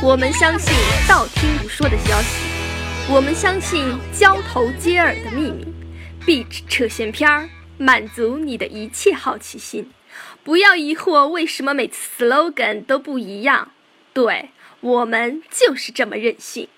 我们相信道听途说的消息，我们相信交头接耳的秘密。Beach 扯闲篇儿，满足你的一切好奇心。不要疑惑为什么每次 slogan 都不一样，对我们就是这么任性。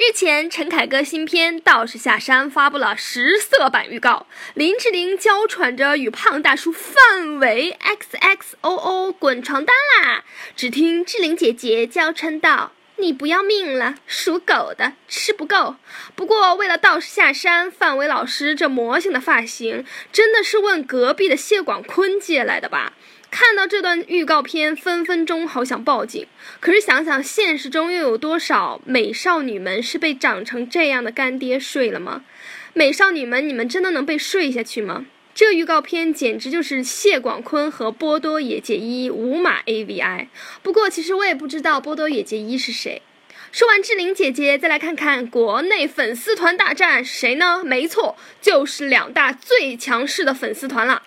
日前，陈凯歌新片《道士下山》发布了十色版预告，林志玲娇喘着与胖大叔范伟 XXOO 滚床单啦！只听志玲姐姐娇嗔道：“你不要命了，属狗的吃不够。”不过，为了道士下山，范伟老师这魔性的发型，真的是问隔壁的谢广坤借来的吧？看到这段预告片，分分钟好想报警。可是想想现实中又有多少美少女们是被长成这样的干爹睡了吗？美少女们，你们真的能被睡下去吗？这预告片简直就是谢广坤和波多野结衣五马 AVI。不过其实我也不知道波多野结衣是谁。说完志玲姐姐，再来看看国内粉丝团大战谁呢？没错，就是两大最强势的粉丝团了。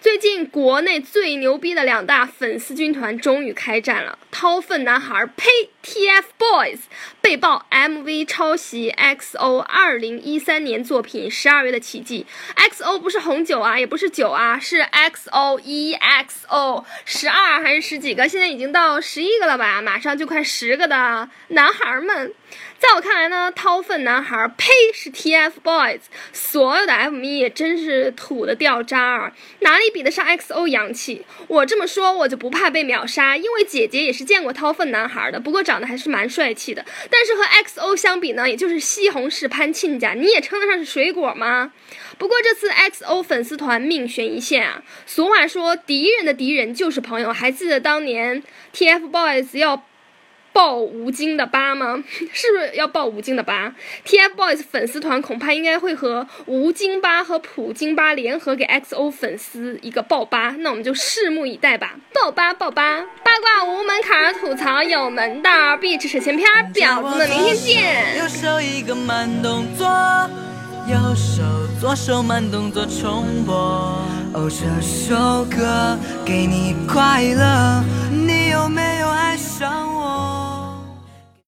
最近国内最牛逼的两大粉丝军团终于开战了，掏粪男孩呸，TFBOYS 被曝 MV 抄袭 XO 二零一三年作品《十二月的奇迹》，XO 不是红酒啊，也不是酒啊，是 XO EXO 十二还是十几个？现在已经到十一个了吧？马上就快十个的男孩们。在我看来呢，掏粪男孩呸是 TFBOYS，所有的 F 咪也真是土的掉渣儿，哪里比得上 XO 洋气？我这么说，我就不怕被秒杀，因为姐姐也是见过掏粪男孩的，不过长得还是蛮帅气的。但是和 XO 相比呢，也就是西红柿潘亲家，你也称得上是水果吗？不过这次 XO 粉丝团命悬一线啊！俗话说，敌人的敌人就是朋友，还记得当年 TFBOYS 要。爆吴京的疤吗？是不是要爆吴京的疤？TFBOYS 粉丝团恐怕应该会和吴京吧和普京吧联合给 XO 粉丝一个爆吧，那我们就拭目以待吧。爆吧爆吧，八卦无门槛，吐槽有门道。壁纸扯闲篇，婊子们明天见。右手一个慢动作，右手左手慢动作重播。哦，这首歌给你快乐，你有没有让我。